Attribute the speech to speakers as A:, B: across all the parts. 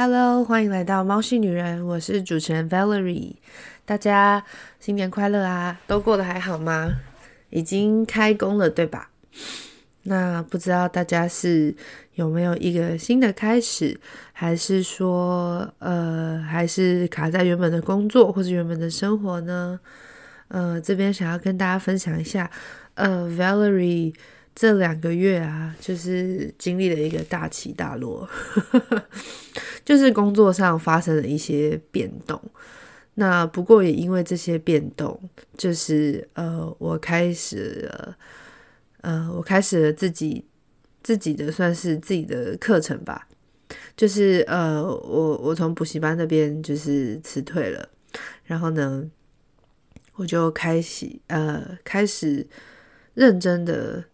A: Hello，欢迎来到猫系女人，我是主持人 Valerie。大家新年快乐啊！都过得还好吗？已经开工了，对吧？那不知道大家是有没有一个新的开始，还是说，呃，还是卡在原本的工作或者原本的生活呢？呃，这边想要跟大家分享一下，呃，Valerie。这两个月啊，就是经历了一个大起大落，就是工作上发生了一些变动。那不过也因为这些变动，就是呃，我开始了，呃，我开始了自己自己的算是自己的课程吧。就是呃，我我从补习班那边就是辞退了，然后呢，我就开始呃开始认真的。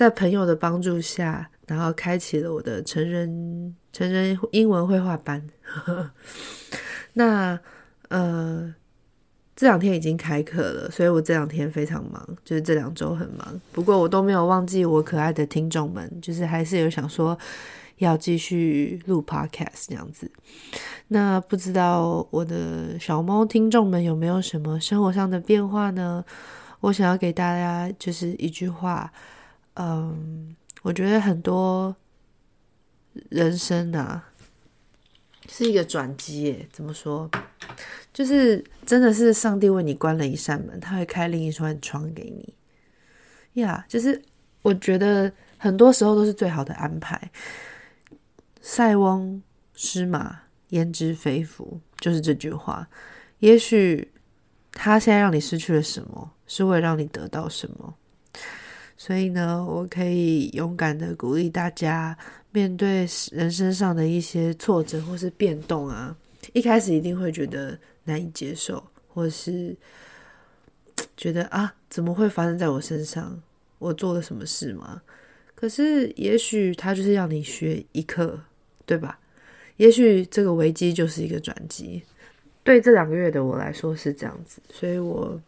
A: 在朋友的帮助下，然后开启了我的成人成人英文绘画班。那呃，这两天已经开课了，所以我这两天非常忙，就是这两周很忙。不过我都没有忘记我可爱的听众们，就是还是有想说要继续录 podcast 这样子。那不知道我的小猫听众们有没有什么生活上的变化呢？我想要给大家就是一句话。嗯，我觉得很多人生啊是一个转机耶。怎么说？就是真的是上帝为你关了一扇门，他会开另一扇窗给你。呀、就是我觉得很多时候都是最好的安排。塞翁失马，焉知非福，就是这句话。也许他现在让你失去了什么，是为了让你得到什么。所以呢，我可以勇敢的鼓励大家，面对人生上的一些挫折或是变动啊，一开始一定会觉得难以接受，或是觉得啊，怎么会发生在我身上？我做了什么事吗？可是，也许他就是要你学一课，对吧？也许这个危机就是一个转机。对这两个月的我来说是这样子，所以我。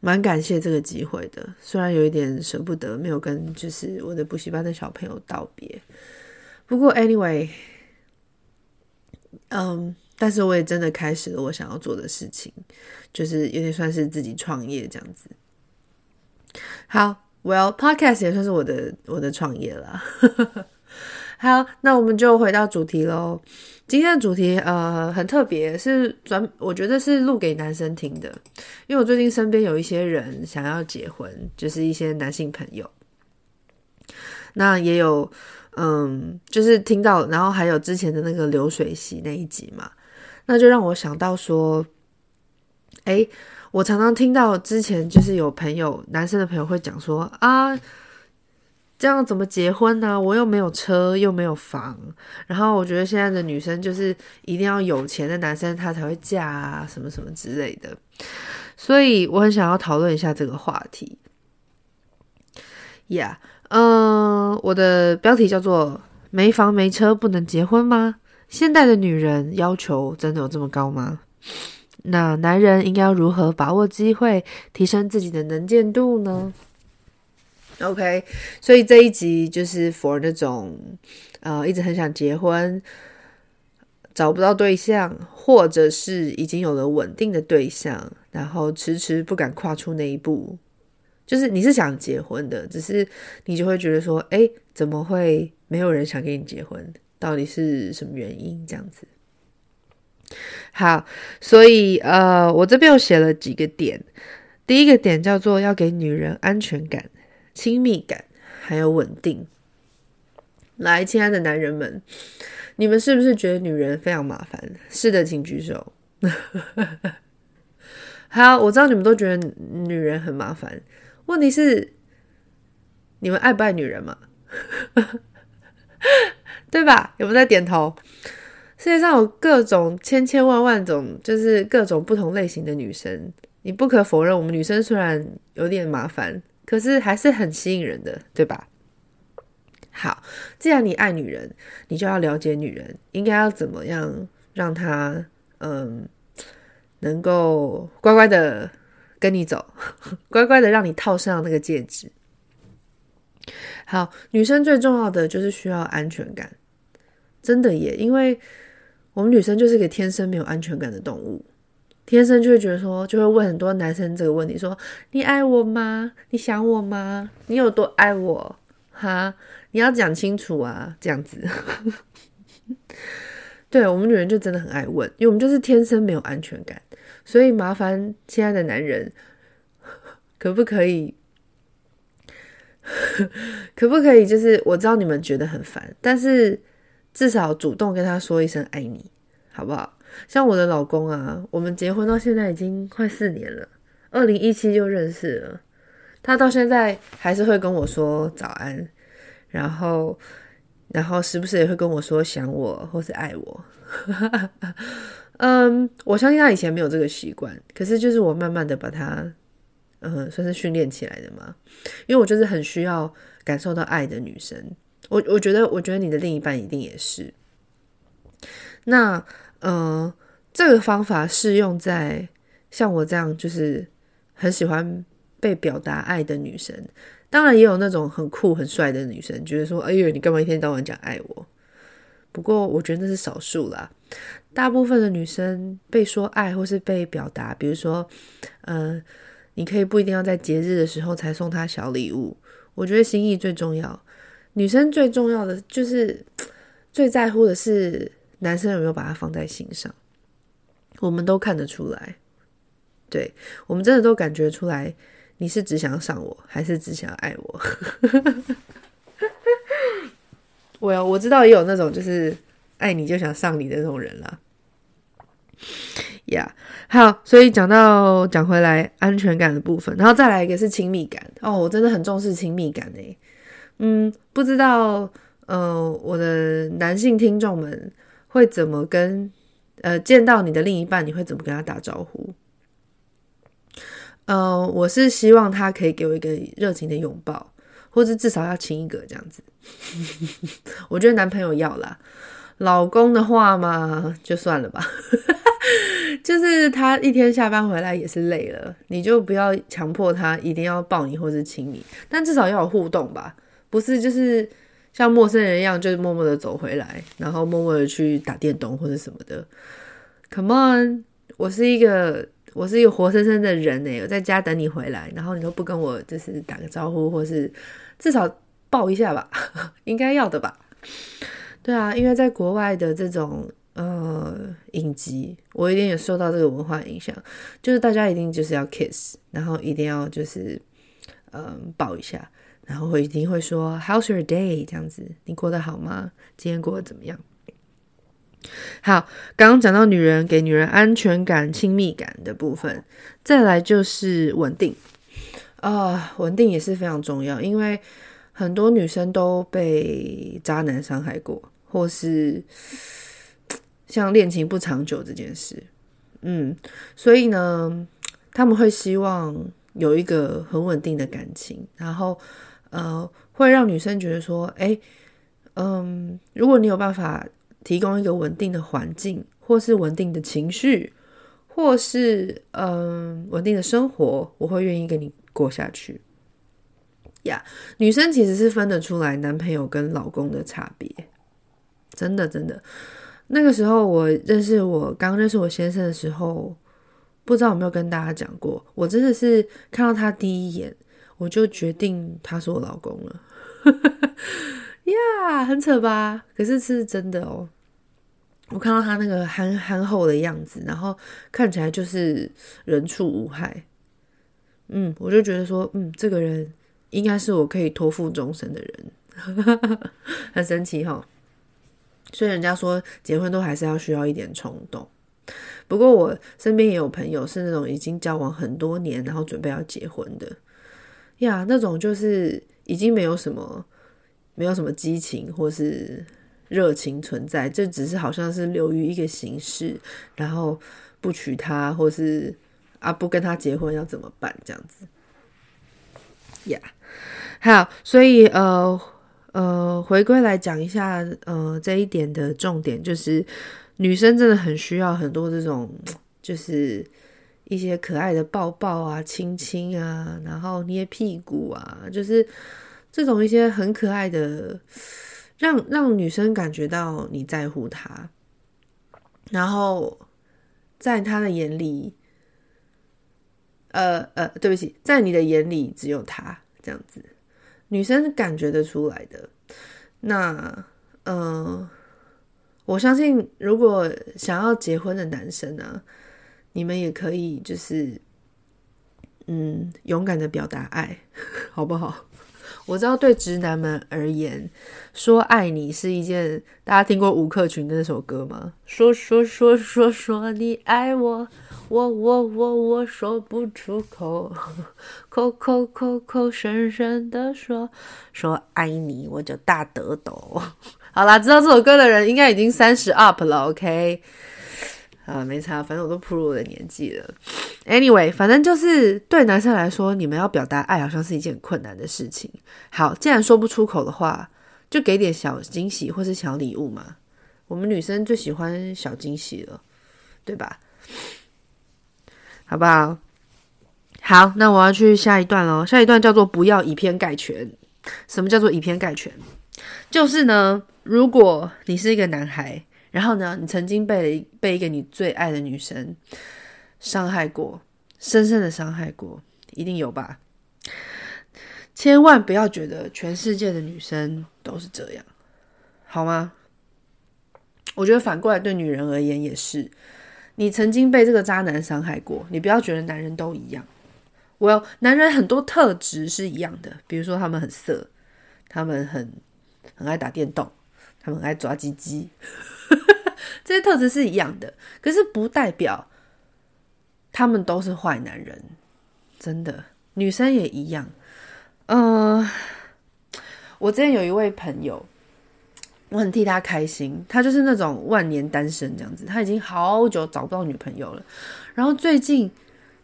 A: 蛮感谢这个机会的，虽然有一点舍不得，没有跟就是我的补习班的小朋友道别。不过，anyway，嗯，但是我也真的开始了我想要做的事情，就是有点算是自己创业这样子。好，Well，Podcast 也算是我的我的创业了。好，那我们就回到主题喽。今天的主题呃很特别，是专我觉得是录给男生听的，因为我最近身边有一些人想要结婚，就是一些男性朋友，那也有嗯，就是听到，然后还有之前的那个流水席那一集嘛，那就让我想到说，诶，我常常听到之前就是有朋友男生的朋友会讲说啊。这样怎么结婚呢？我又没有车，又没有房。然后我觉得现在的女生就是一定要有钱的男生，他才会嫁啊，什么什么之类的。所以我很想要讨论一下这个话题。呀嗯，我的标题叫做“没房没车不能结婚吗？现代的女人要求真的有这么高吗？那男人应该要如何把握机会，提升自己的能见度呢？” OK，所以这一集就是 for 那种呃一直很想结婚，找不到对象，或者是已经有了稳定的对象，然后迟迟不敢跨出那一步。就是你是想结婚的，只是你就会觉得说，诶，怎么会没有人想跟你结婚？到底是什么原因？这样子。好，所以呃，我这边有写了几个点。第一个点叫做要给女人安全感。亲密感还有稳定。来，亲爱的男人们，你们是不是觉得女人非常麻烦？是的，请举手。好，我知道你们都觉得女人很麻烦。问题是，你们爱不爱女人嘛？对吧？有没有在点头？世界上有各种千千万万种，就是各种不同类型的女生。你不可否认，我们女生虽然有点麻烦。可是还是很吸引人的，对吧？好，既然你爱女人，你就要了解女人应该要怎么样让她嗯，能够乖乖的跟你走，乖乖的让你套上那个戒指。好，女生最重要的就是需要安全感，真的耶，因为我们女生就是个天生没有安全感的动物，天生就会觉得说，就会问很多男生这个问题：说你爱我吗？你想我吗？你有多爱我？哈，你要讲清楚啊，这样子。对，我们女人就真的很爱问，因为我们就是天生没有安全感，所以麻烦亲爱的男人，可不可以？可不可以？就是我知道你们觉得很烦，但是至少主动跟他说一声爱你，好不好？像我的老公啊，我们结婚到现在已经快四年了，二零一七就认识了，他到现在还是会跟我说早安，然后，然后时不时也会跟我说想我或是爱我。嗯，我相信他以前没有这个习惯，可是就是我慢慢的把他。嗯，算是训练起来的嘛，因为我就是很需要感受到爱的女生。我我觉得，我觉得你的另一半一定也是。那，呃，这个方法适用在像我这样就是很喜欢被表达爱的女生。当然，也有那种很酷很帅的女生，觉得说：“哎呦，你干嘛一天到晚讲爱我？”不过，我觉得那是少数啦。大部分的女生被说爱或是被表达，比如说，嗯、呃。你可以不一定要在节日的时候才送她小礼物，我觉得心意最重要。女生最重要的就是最在乎的是男生有没有把他放在心上，我们都看得出来，对，我们真的都感觉出来，你是只想要上我还是只想要爱我？我有我知道也有那种就是爱你就想上你的那种人啦。呀，yeah. 好，所以讲到讲回来安全感的部分，然后再来一个是亲密感哦，我真的很重视亲密感诶。嗯，不知道呃我的男性听众们会怎么跟呃见到你的另一半，你会怎么跟他打招呼？呃，我是希望他可以给我一个热情的拥抱，或者至少要亲一个这样子。我觉得男朋友要啦，老公的话嘛就算了吧。就是他一天下班回来也是累了，你就不要强迫他一定要抱你或是亲你，但至少要有互动吧，不是就是像陌生人一样，就是默默的走回来，然后默默的去打电动或者什么的。Come on，我是一个我是一个活生生的人诶，我在家等你回来，然后你都不跟我就是打个招呼，或是至少抱一下吧，应该要的吧？对啊，因为在国外的这种。呃，影集我一定也受到这个文化影响，就是大家一定就是要 kiss，然后一定要就是嗯、抱一下，然后会一定会说 How's your day 这样子，你过得好吗？今天过得怎么样？好，刚刚讲到女人给女人安全感、亲密感的部分，再来就是稳定啊，稳定也是非常重要，因为很多女生都被渣男伤害过，或是。像恋情不长久这件事，嗯，所以呢，他们会希望有一个很稳定的感情，然后呃，会让女生觉得说，诶，嗯，如果你有办法提供一个稳定的环境，或是稳定的情绪，或是嗯稳定的生活，我会愿意跟你过下去。呀，女生其实是分得出来男朋友跟老公的差别，真的真的。那个时候，我认识我刚认识我先生的时候，不知道有没有跟大家讲过，我真的是看到他第一眼，我就决定他是我老公了。呀，yeah, 很扯吧？可是是真的哦。我看到他那个憨憨厚的样子，然后看起来就是人畜无害。嗯，我就觉得说，嗯，这个人应该是我可以托付终身的人，很神奇哈、哦。所以人家说结婚都还是要需要一点冲动。不过我身边也有朋友是那种已经交往很多年，然后准备要结婚的呀，那种就是已经没有什么没有什么激情或是热情存在，这只是好像是流于一个形式，然后不娶她或是啊不跟他结婚要怎么办这样子呀？好，所以呃。呃，回归来讲一下，呃，这一点的重点就是，女生真的很需要很多这种，就是一些可爱的抱抱啊、亲亲啊，然后捏屁股啊，就是这种一些很可爱的让让女生感觉到你在乎她，然后在她的眼里，呃呃，对不起，在你的眼里只有她这样子，女生感觉得出来的。那，嗯、呃，我相信，如果想要结婚的男生呢、你们也可以就是，嗯，勇敢的表达爱，好不好？我知道，对直男们而言，说爱你是一件。大家听过吴克群的那首歌吗？说说说说说你爱我，我我我我说不出口，口口口口声声的说说爱你，我就大得抖。好啦，知道这首歌的人应该已经三十 up 了，OK。啊，没差，反正我都步入我的年纪了。Anyway，反正就是对男生来说，你们要表达爱好像是一件很困难的事情。好，既然说不出口的话，就给点小惊喜或是小礼物嘛。我们女生最喜欢小惊喜了，对吧？好不好？好，那我要去下一段喽。下一段叫做“不要以偏概全”。什么叫做以偏概全？就是呢，如果你是一个男孩。然后呢，你曾经被被一个你最爱的女生伤害过，深深的伤害过，一定有吧？千万不要觉得全世界的女生都是这样，好吗？我觉得反过来对女人而言也是，你曾经被这个渣男伤害过，你不要觉得男人都一样。我有男人很多特质是一样的，比如说他们很色，他们很很爱打电动，他们很爱抓鸡鸡。这些特质是一样的，可是不代表他们都是坏男人，真的，女生也一样。嗯、我之前有一位朋友，我很替他开心，他就是那种万年单身这样子，他已经好久找不到女朋友了，然后最近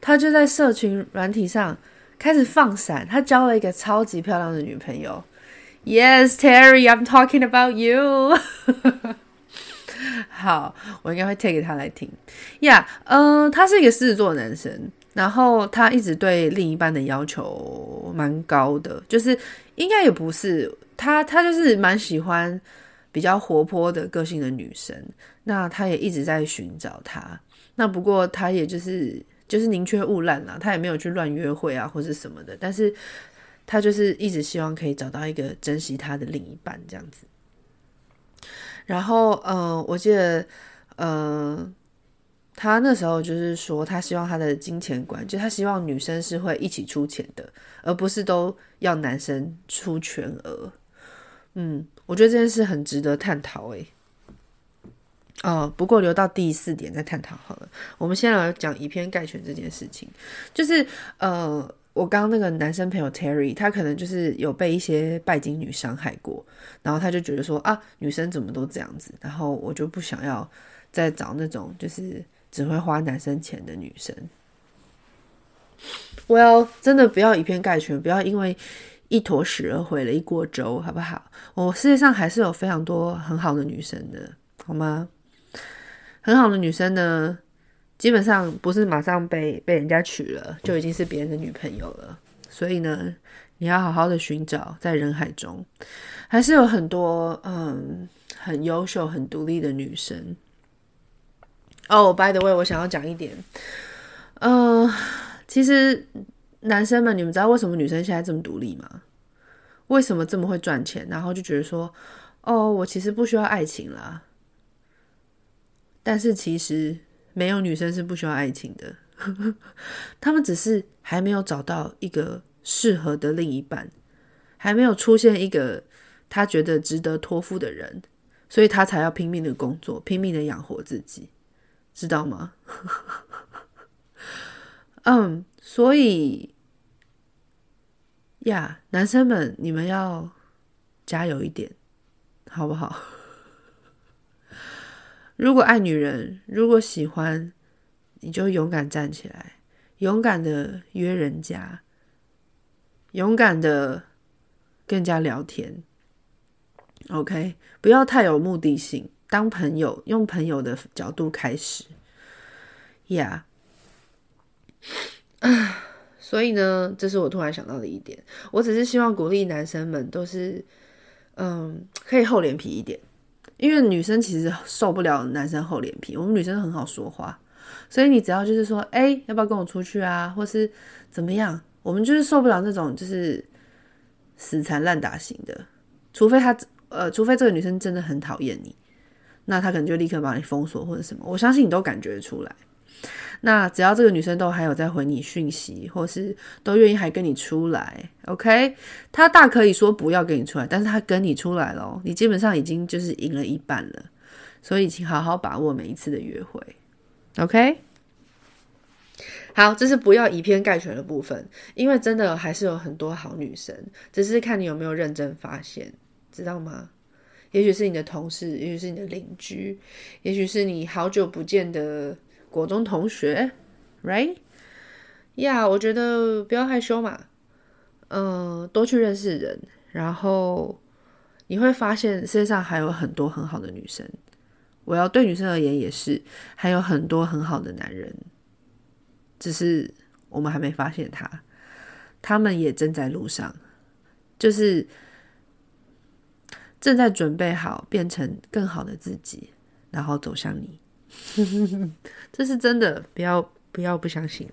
A: 他就在社群软体上开始放闪，他交了一个超级漂亮的女朋友。Yes, Terry, I'm talking about you. 好，我应该会贴给他来听。呀，嗯，他是一个狮子座男生，然后他一直对另一半的要求蛮高的，就是应该也不是他，他就是蛮喜欢比较活泼的个性的女生。那他也一直在寻找他，那不过他也就是就是宁缺毋滥啦，他也没有去乱约会啊或是什么的，但是他就是一直希望可以找到一个珍惜他的另一半这样子。然后，嗯、我记得，嗯、他那时候就是说，他希望他的金钱观，就他希望女生是会一起出钱的，而不是都要男生出全额。嗯，我觉得这件事很值得探讨。诶，哦，不过留到第四点再探讨好了。我们先来讲以偏概全这件事情，就是，呃。我刚刚那个男生朋友 Terry，他可能就是有被一些拜金女伤害过，然后他就觉得说啊，女生怎么都这样子，然后我就不想要再找那种就是只会花男生钱的女生。我要真的不要以偏概全，不要因为一坨屎而毁了一锅粥，好不好？我世界上还是有非常多很好的女生的，好吗？很好的女生呢。基本上不是马上被被人家娶了，就已经是别人的女朋友了。所以呢，你要好好的寻找，在人海中，还是有很多嗯很优秀、很独立的女生。哦，oh，by the way，我想要讲一点，嗯、其实男生们，你们知道为什么女生现在这么独立吗？为什么这么会赚钱？然后就觉得说，哦，我其实不需要爱情啦。但是其实。没有女生是不需要爱情的，他们只是还没有找到一个适合的另一半，还没有出现一个他觉得值得托付的人，所以他才要拼命的工作，拼命的养活自己，知道吗？嗯，所以呀，男生们，你们要加油一点，好不好？如果爱女人，如果喜欢，你就勇敢站起来，勇敢的约人家，勇敢的跟人家聊天。OK，不要太有目的性，当朋友，用朋友的角度开始。yeah，所以呢，这是我突然想到的一点。我只是希望鼓励男生们都是，嗯，可以厚脸皮一点，因为女生其实受不了男生厚脸皮，我们女生很好说话，所以你只要就是说，哎，要不要跟我出去啊，或是怎么样，我们就是受不了那种就是死缠烂打型的，除非他呃，除非这个女生真的很讨厌你，那他可能就立刻把你封锁或者什么，我相信你都感觉出来。那只要这个女生都还有在回你讯息，或是都愿意还跟你出来，OK，她大可以说不要跟你出来，但是她跟你出来了，你基本上已经就是赢了一半了，所以请好好把握每一次的约会，OK。好，这是不要以偏概全的部分，因为真的还是有很多好女生，只是看你有没有认真发现，知道吗？也许是你的同事，也许是你的邻居，也许是你好久不见的。国中同学，right？呀、我觉得不要害羞嘛，嗯、多去认识人，然后你会发现世界上还有很多很好的女生。我要对女生而言也是，还有很多很好的男人，只是我们还没发现他，他们也正在路上，就是正在准备好变成更好的自己，然后走向你。这是真的，不要不要不相信。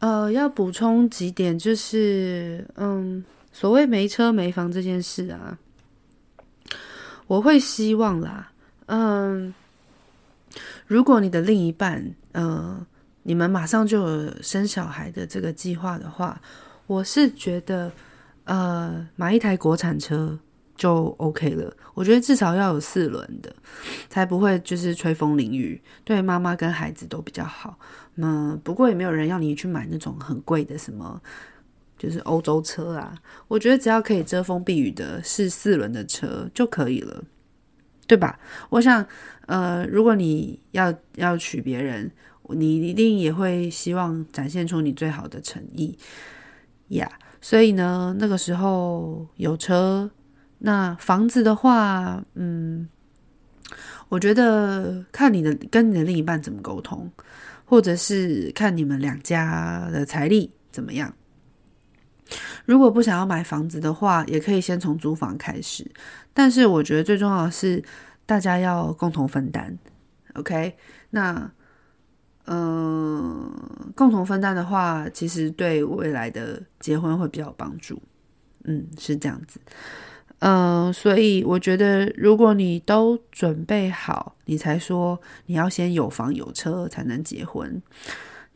A: 呃，要补充几点，就是嗯，所谓没车没房这件事啊，我会希望啦，嗯，如果你的另一半，嗯、你们马上就有生小孩的这个计划的话，我是觉得，呃，买一台国产车。就 OK 了，我觉得至少要有四轮的，才不会就是吹风淋雨，对妈妈跟孩子都比较好。那不过也没有人要你去买那种很贵的什么，就是欧洲车啊。我觉得只要可以遮风避雨的，是四轮的车就可以了，对吧？我想，呃，如果你要要娶别人，你一定也会希望展现出你最好的诚意呀。所以呢，那个时候有车。那房子的话，嗯，我觉得看你的跟你的另一半怎么沟通，或者是看你们两家的财力怎么样。如果不想要买房子的话，也可以先从租房开始。但是我觉得最重要的是大家要共同分担。OK，那嗯，共同分担的话，其实对未来的结婚会比较有帮助。嗯，是这样子。嗯、所以我觉得，如果你都准备好，你才说你要先有房有车才能结婚。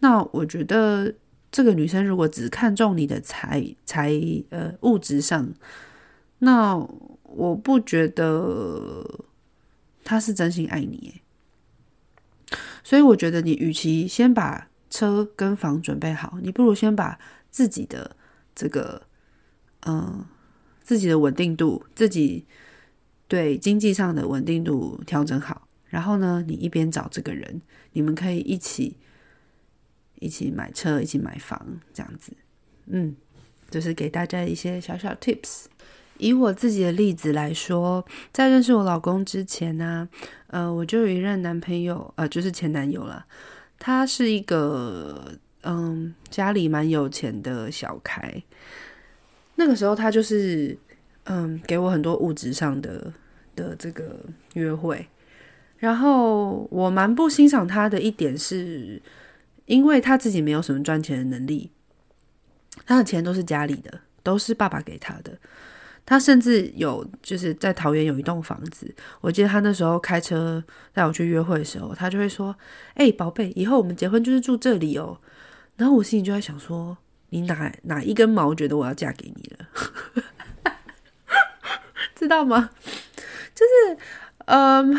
A: 那我觉得，这个女生如果只看重你的财财呃物质上，那我不觉得她是真心爱你。所以我觉得，你与其先把车跟房准备好，你不如先把自己的这个嗯。自己的稳定度，自己对经济上的稳定度调整好，然后呢，你一边找这个人，你们可以一起一起买车，一起买房，这样子。嗯，就是给大家一些小小 tips。以我自己的例子来说，在认识我老公之前呢，呃，我就有一任男朋友，呃，就是前男友了。他是一个嗯，家里蛮有钱的小开。那个时候他就是，嗯，给我很多物质上的的这个约会，然后我蛮不欣赏他的一点是，因为他自己没有什么赚钱的能力，他的钱都是家里的，都是爸爸给他的。他甚至有就是在桃园有一栋房子，我记得他那时候开车带我去约会的时候，他就会说：“哎，宝贝，以后我们结婚就是住这里哦。”然后我心里就在想说。你哪哪一根毛觉得我要嫁给你了？知道吗？就是，嗯，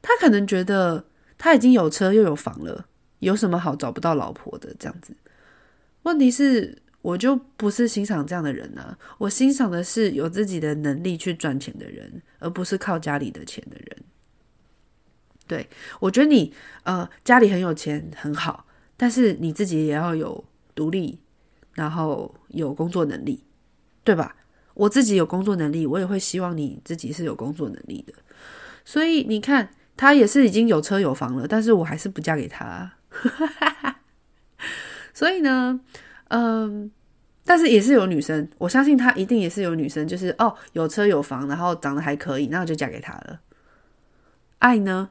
A: 他可能觉得他已经有车又有房了，有什么好找不到老婆的这样子？问题是，我就不是欣赏这样的人啊！我欣赏的是有自己的能力去赚钱的人，而不是靠家里的钱的人。对，我觉得你呃家里很有钱很好，但是你自己也要有独立。然后有工作能力，对吧？我自己有工作能力，我也会希望你自己是有工作能力的。所以你看，他也是已经有车有房了，但是我还是不嫁给他。所以呢，嗯，但是也是有女生，我相信他一定也是有女生，就是哦，有车有房，然后长得还可以，那我就嫁给他了。爱呢？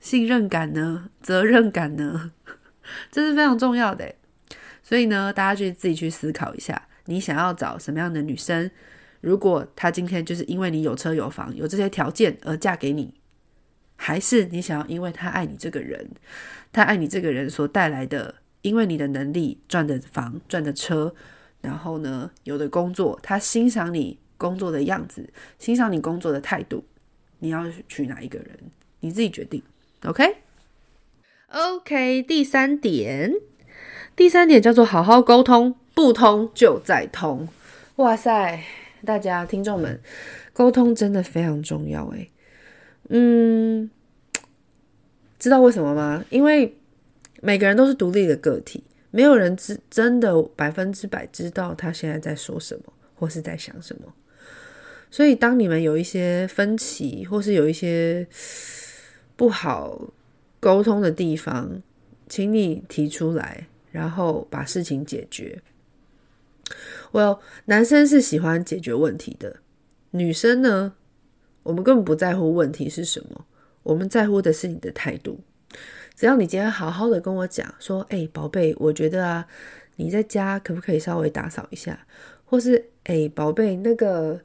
A: 信任感呢？责任感呢？这是非常重要的。所以呢，大家就自己去思考一下，你想要找什么样的女生？如果她今天就是因为你有车有房有这些条件而嫁给你，还是你想要因为她爱你这个人，她爱你这个人所带来的，因为你的能力赚的房赚的车。然后呢，有的工作，她欣赏你工作的样子，欣赏你工作的态度，你要娶哪一个人，你自己决定。OK，OK，第三点，第三点叫做好好沟通，不通就再通。哇塞，大家听众们，沟通真的非常重要诶。嗯，知道为什么吗？因为每个人都是独立的个体。没有人知真的百分之百知道他现在在说什么，或是在想什么。所以，当你们有一些分歧，或是有一些不好沟通的地方，请你提出来，然后把事情解决。Well，男生是喜欢解决问题的，女生呢，我们根本不在乎问题是什么，我们在乎的是你的态度。只要你今天好好的跟我讲说，哎、宝贝，我觉得啊，你在家可不可以稍微打扫一下？或是，哎、宝贝，那个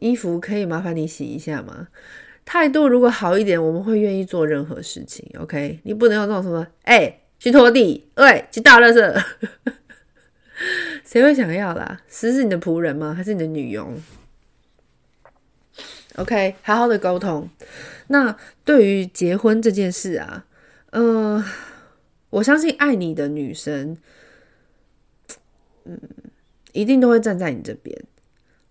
A: 衣服可以麻烦你洗一下吗？态度如果好一点，我们会愿意做任何事情。OK，你不能有那种什么，哎、去拖地，喂，去倒垃圾，谁会想要啦？是是你的仆人吗？还是你的女佣？OK，好好的沟通。那对于结婚这件事啊。嗯、我相信爱你的女生，嗯，一定都会站在你这边。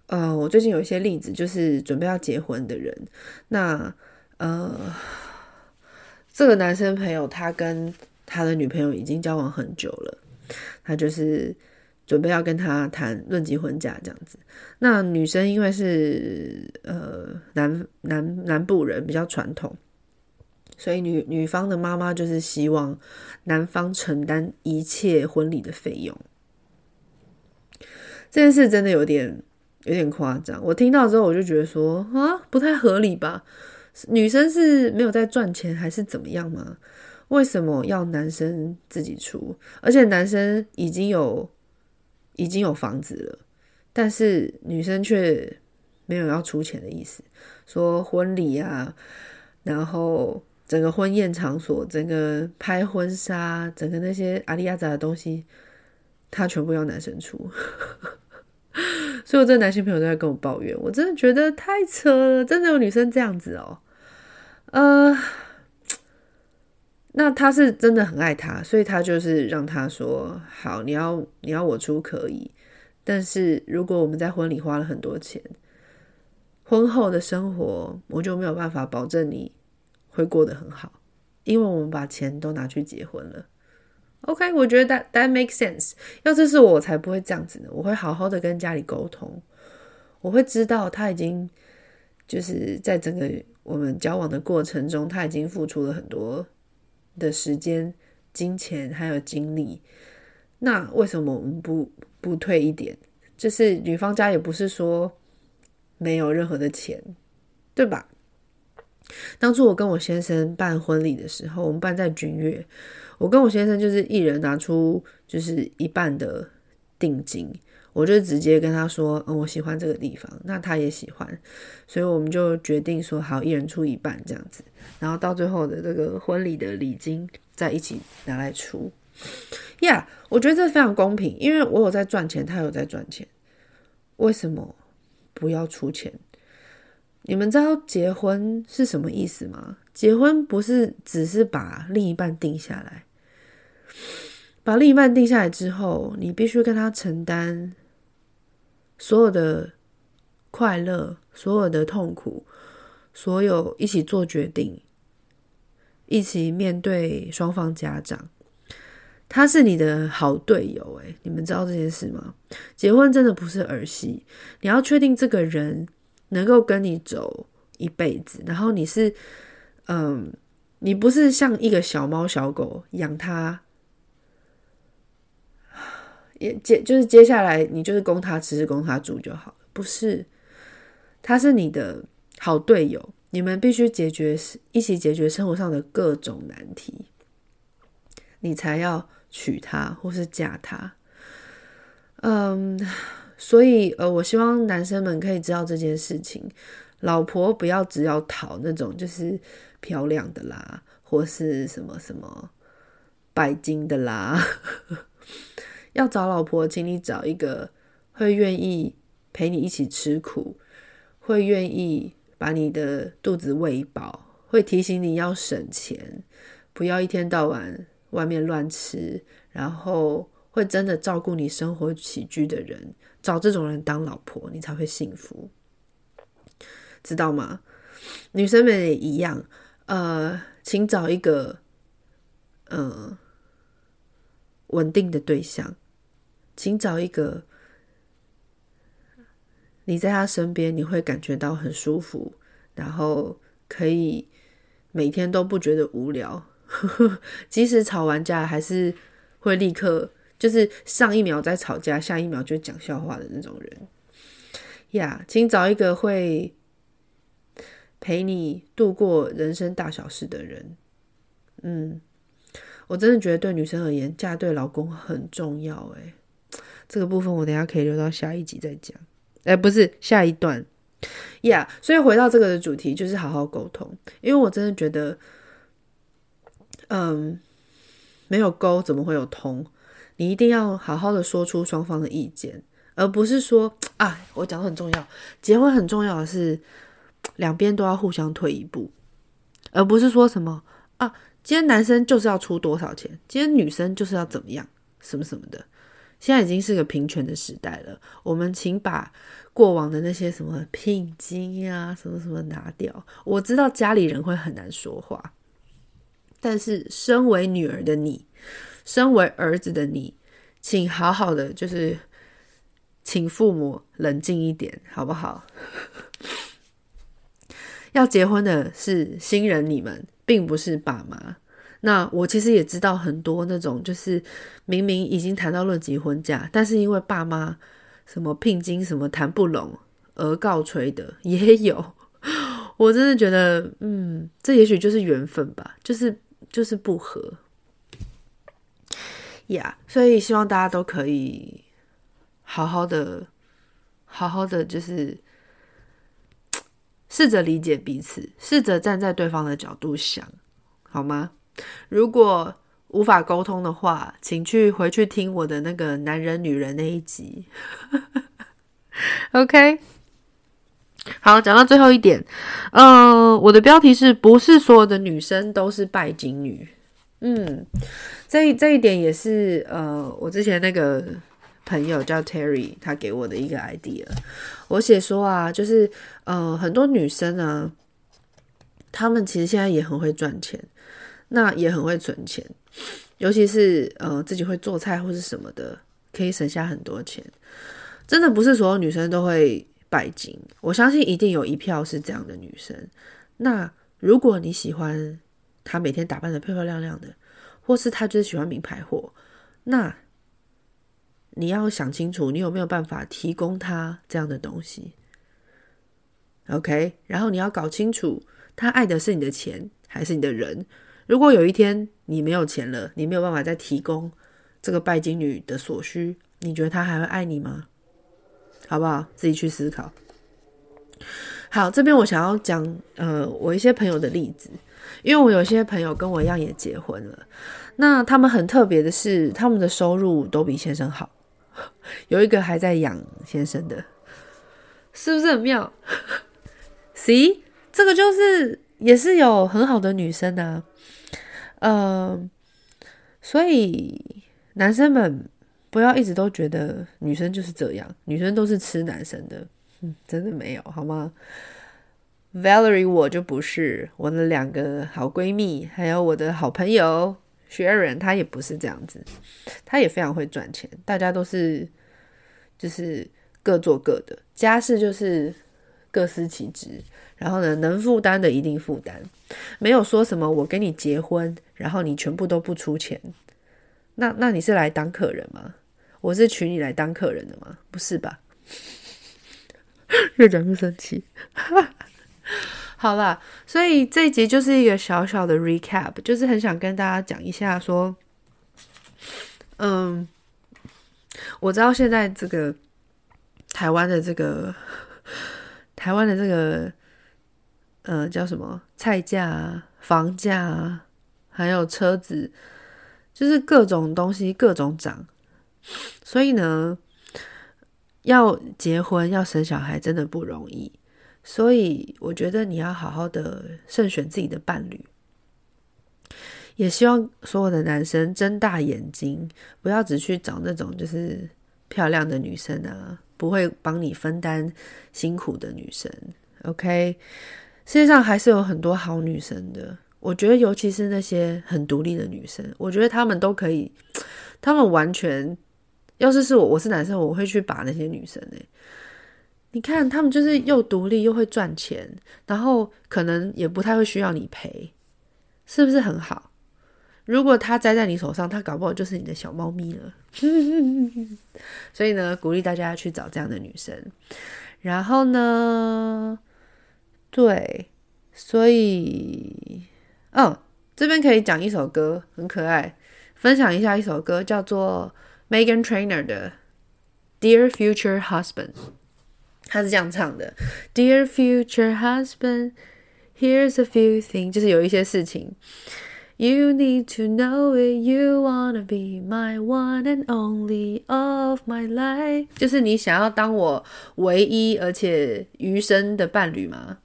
A: 呃，我最近有一些例子，就是准备要结婚的人，那呃，这个男生朋友他跟他的女朋友已经交往很久了，他就是准备要跟他谈论及婚嫁这样子。那女生因为是呃南南南部人，比较传统。所以女女方的妈妈就是希望男方承担一切婚礼的费用，这件事真的有点有点夸张。我听到之后我就觉得说啊，不太合理吧？女生是没有在赚钱还是怎么样吗？为什么要男生自己出？而且男生已经有已经有房子了，但是女生却没有要出钱的意思，说婚礼啊，然后。整个婚宴场所，整个拍婚纱，整个那些阿里亚杂的东西，他全部要男生出，所以我这男性朋友都在跟我抱怨，我真的觉得太扯了，真的有女生这样子哦，呃，那他是真的很爱他，所以他就是让他说好，你要你要我出可以，但是如果我们在婚礼花了很多钱，婚后的生活我就没有办法保证你。会过得很好，因为我们把钱都拿去结婚了。OK，我觉得 that that makes sense。要这是我，我才不会这样子呢。我会好好的跟家里沟通，我会知道他已经就是在整个我们交往的过程中，他已经付出了很多的时间、金钱还有精力。那为什么我们不不退一点？就是女方家也不是说没有任何的钱，对吧？当初我跟我先生办婚礼的时候，我们办在君悦，我跟我先生就是一人拿出就是一半的定金，我就直接跟他说，嗯，我喜欢这个地方，那他也喜欢，所以我们就决定说好，一人出一半这样子，然后到最后的这个婚礼的礼金再一起拿来出。呀，yeah，我觉得这非常公平，因为我有在赚钱，他有在赚钱，为什么不要出钱？你们知道结婚是什么意思吗？结婚不是只是把另一半定下来，把另一半定下来之后，你必须跟他承担所有的快乐、所有的痛苦、所有一起做决定、一起面对双方家长。他是你的好队友，诶，你们知道这件事吗？结婚真的不是儿戏，你要确定这个人。能够跟你走一辈子，然后你是，嗯，你不是像一个小猫小狗养它，接就是接下来你就是供他吃，供他住就好了，不是？他是你的好队友，你们必须解决一起解决生活上的各种难题，你才要娶她或是嫁他。嗯，所以呃，我希望男生们可以知道这件事情，老婆不要只要讨那种就是漂亮的啦，或是什么什么拜金的啦，要找老婆，请你找一个会愿意陪你一起吃苦。会愿意把你的肚子喂饱，会提醒你要省钱，不要一天到晚外面乱吃，然后会真的照顾你生活起居的人，找这种人当老婆，你才会幸福，知道吗？女生们也一样，呃，请找一个，呃，稳定的对象，请找一个。你在他身边，你会感觉到很舒服，然后可以每天都不觉得无聊，即使吵完架，还是会立刻就是上一秒在吵架，下一秒就讲笑话的那种人。呀、请找一个会陪你度过人生大小事的人。嗯，我真的觉得对女生而言，嫁对老公很重要。诶，这个部分我等下可以留到下一集再讲。哎，不是下一段呀，yeah, 所以回到这个的主题就是好好沟通，因为我真的觉得，嗯，没有沟怎么会有通？你一定要好好的说出双方的意见，而不是说啊，我讲的很重要，结婚很重要的是两边都要互相退一步，而不是说什么啊，今天男生就是要出多少钱，今天女生就是要怎么样，什么什么的。现在已经是个平权的时代了，我们请把过往的那些什么聘金啊、什么什么拿掉。我知道家里人会很难说话，但是身为女儿的你，身为儿子的你，请好好的，就是请父母冷静一点，好不好？要结婚的是新人，你们并不是爸妈。那我其实也知道很多那种，就是明明已经谈到论及婚嫁，但是因为爸妈什么聘金什么谈不拢而告吹的也有。我真的觉得，嗯，这也许就是缘分吧，就是就是不合呀。所以希望大家都可以好好的、好好的，就是试着理解彼此，试着站在对方的角度想，好吗？如果无法沟通的话，请去回去听我的那个男人女人那一集。OK，好，讲到最后一点，嗯、呃，我的标题是不是所有的女生都是拜金女？嗯，这这一点也是呃，我之前那个朋友叫 Terry，他给我的一个 idea。我写说啊，就是呃，很多女生呢，她们其实现在也很会赚钱。那也很会存钱，尤其是呃自己会做菜或是什么的，可以省下很多钱。真的不是所有女生都会拜金，我相信一定有一票是这样的女生。那如果你喜欢她每天打扮得漂漂亮亮的，或是她就是喜欢名牌货，那你要想清楚，你有没有办法提供她这样的东西？OK，然后你要搞清楚，她爱的是你的钱还是你的人。如果有一天你没有钱了，你没有办法再提供这个拜金女的所需，你觉得她还会爱你吗？好不好？自己去思考。好，这边我想要讲，呃，我一些朋友的例子，因为我有些朋友跟我一样也结婚了，那他们很特别的是，他们的收入都比先生好，有一个还在养先生的，是不是很妙？See，这个就是也是有很好的女生啊。呃，所以男生们不要一直都觉得女生就是这样，女生都是吃男生的，嗯，真的没有好吗？Valerie 我就不是，我的两个好闺蜜，还有我的好朋友 Sharon，她也不是这样子，她也非常会赚钱，大家都是就是各做各的，家事就是各司其职。然后呢，能负担的一定负担，没有说什么我跟你结婚，然后你全部都不出钱。那那你是来当客人吗？我是娶你来当客人的吗？不是吧？越讲越生气。好啦，所以这一集就是一个小小的 recap，就是很想跟大家讲一下，说，嗯，我知道现在这个台湾的这个台湾的这个，呃，叫什么菜价、房价，还有车子，就是各种东西各种涨，所以呢，要结婚要生小孩真的不容易。所以我觉得你要好好的慎选自己的伴侣，也希望所有的男生睁大眼睛，不要只去找那种就是漂亮的女生啊，不会帮你分担辛苦的女生。OK，世界上还是有很多好女生的，我觉得尤其是那些很独立的女生，我觉得她们都可以，她们完全，要是是我，我是男生，我会去把那些女生欸你看，她们就是又独立又会赚钱，然后可能也不太会需要你陪，是不是很好？如果她栽在你手上，她搞不好就是你的小猫咪了。所以呢，鼓励大家去找这样的女生。然后呢，对，所以，哦，这边可以讲一首歌，很可爱，分享一下一首歌，叫做 Megan Trainer 的《Dear Future Husband》。他是这样唱的：“Dear future husband, here's a few things，就是有一些事情，You need to know it. You wanna be my one and only of my life，就是你想要当我唯一而且余生的伴侣吗？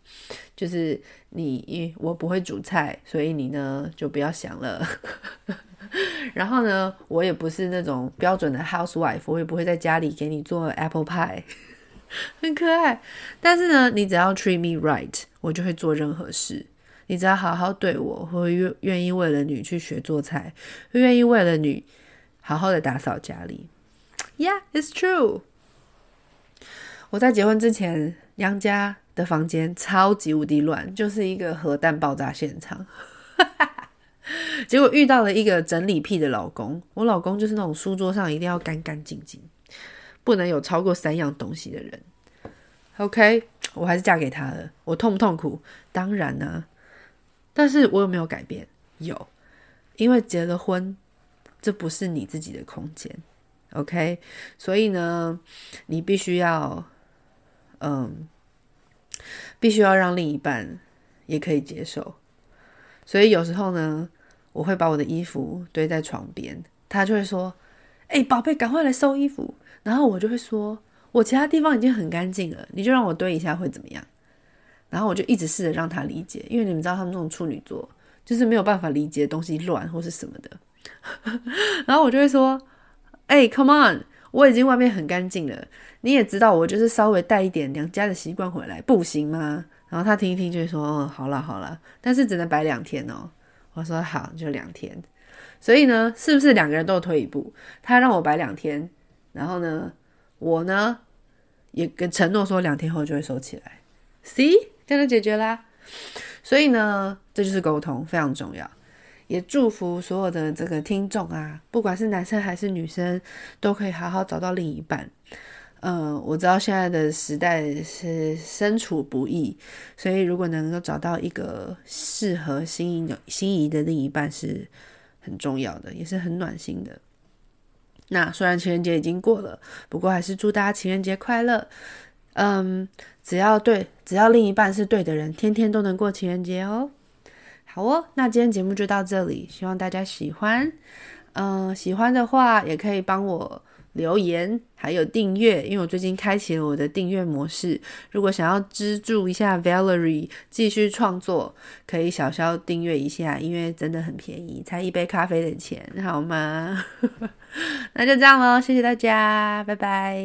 A: 就是你，我不会煮菜，所以你呢就不要想了。然后呢，我也不是那种标准的 housewife，我也不会在家里给你做 apple pie。”很可爱，但是呢，你只要 treat me right，我就会做任何事。你只要好好对我，会愿愿意为了你去学做菜，会愿意为了你好好的打扫家里。Yeah, it's true。我在结婚之前，杨家的房间超级无敌乱，就是一个核弹爆炸现场。结果遇到了一个整理癖的老公，我老公就是那种书桌上一定要干干净净。不能有超过三样东西的人，OK，我还是嫁给他了。我痛不痛苦？当然呢、但是我有没有改变？有，因为结了婚，这不是你自己的空间，OK。所以呢，你必须要，嗯，必须要让另一半也可以接受。所以有时候呢，我会把我的衣服堆在床边，他就会说：“哎、宝贝，赶快来收衣服。”然后我就会说，我其他地方已经很干净了，你就让我堆一下会怎么样？然后我就一直试着让他理解，因为你们知道他们这种处女座就是没有办法理解东西乱或是什么的。然后我就会说，哎，come on，我已经外面很干净了，你也知道我就是稍微带一点娘家的习惯回来，不行吗？然后他听一听就会说，哦，好了好了，但是只能摆两天哦。我说好，就两天。所以呢，是不是两个人都有退一步？他让我摆两天。然后呢，我呢也跟承诺说两天后就会收起来。C 这样就解决啦。所以呢，这就是沟通非常重要。也祝福所有的这个听众啊，不管是男生还是女生，都可以好好找到另一半。嗯、我知道现在的时代是身处不易，所以如果能够找到一个适合心仪心仪的另一半是很重要的，也是很暖心的。那虽然情人节已经过了，不过还是祝大家情人节快乐。嗯，只要对，只要另一半是对的人，天天都能过情人节哦。好哦，那今天节目就到这里，希望大家喜欢。嗯，喜欢的话也可以帮我。留言还有订阅，因为我最近开启了我的订阅模式。如果想要资助一下 Valerie 继续创作，可以小小订阅一下，因为真的很便宜，才一杯咖啡的钱，好吗？那就这样咯，谢谢大家，拜拜。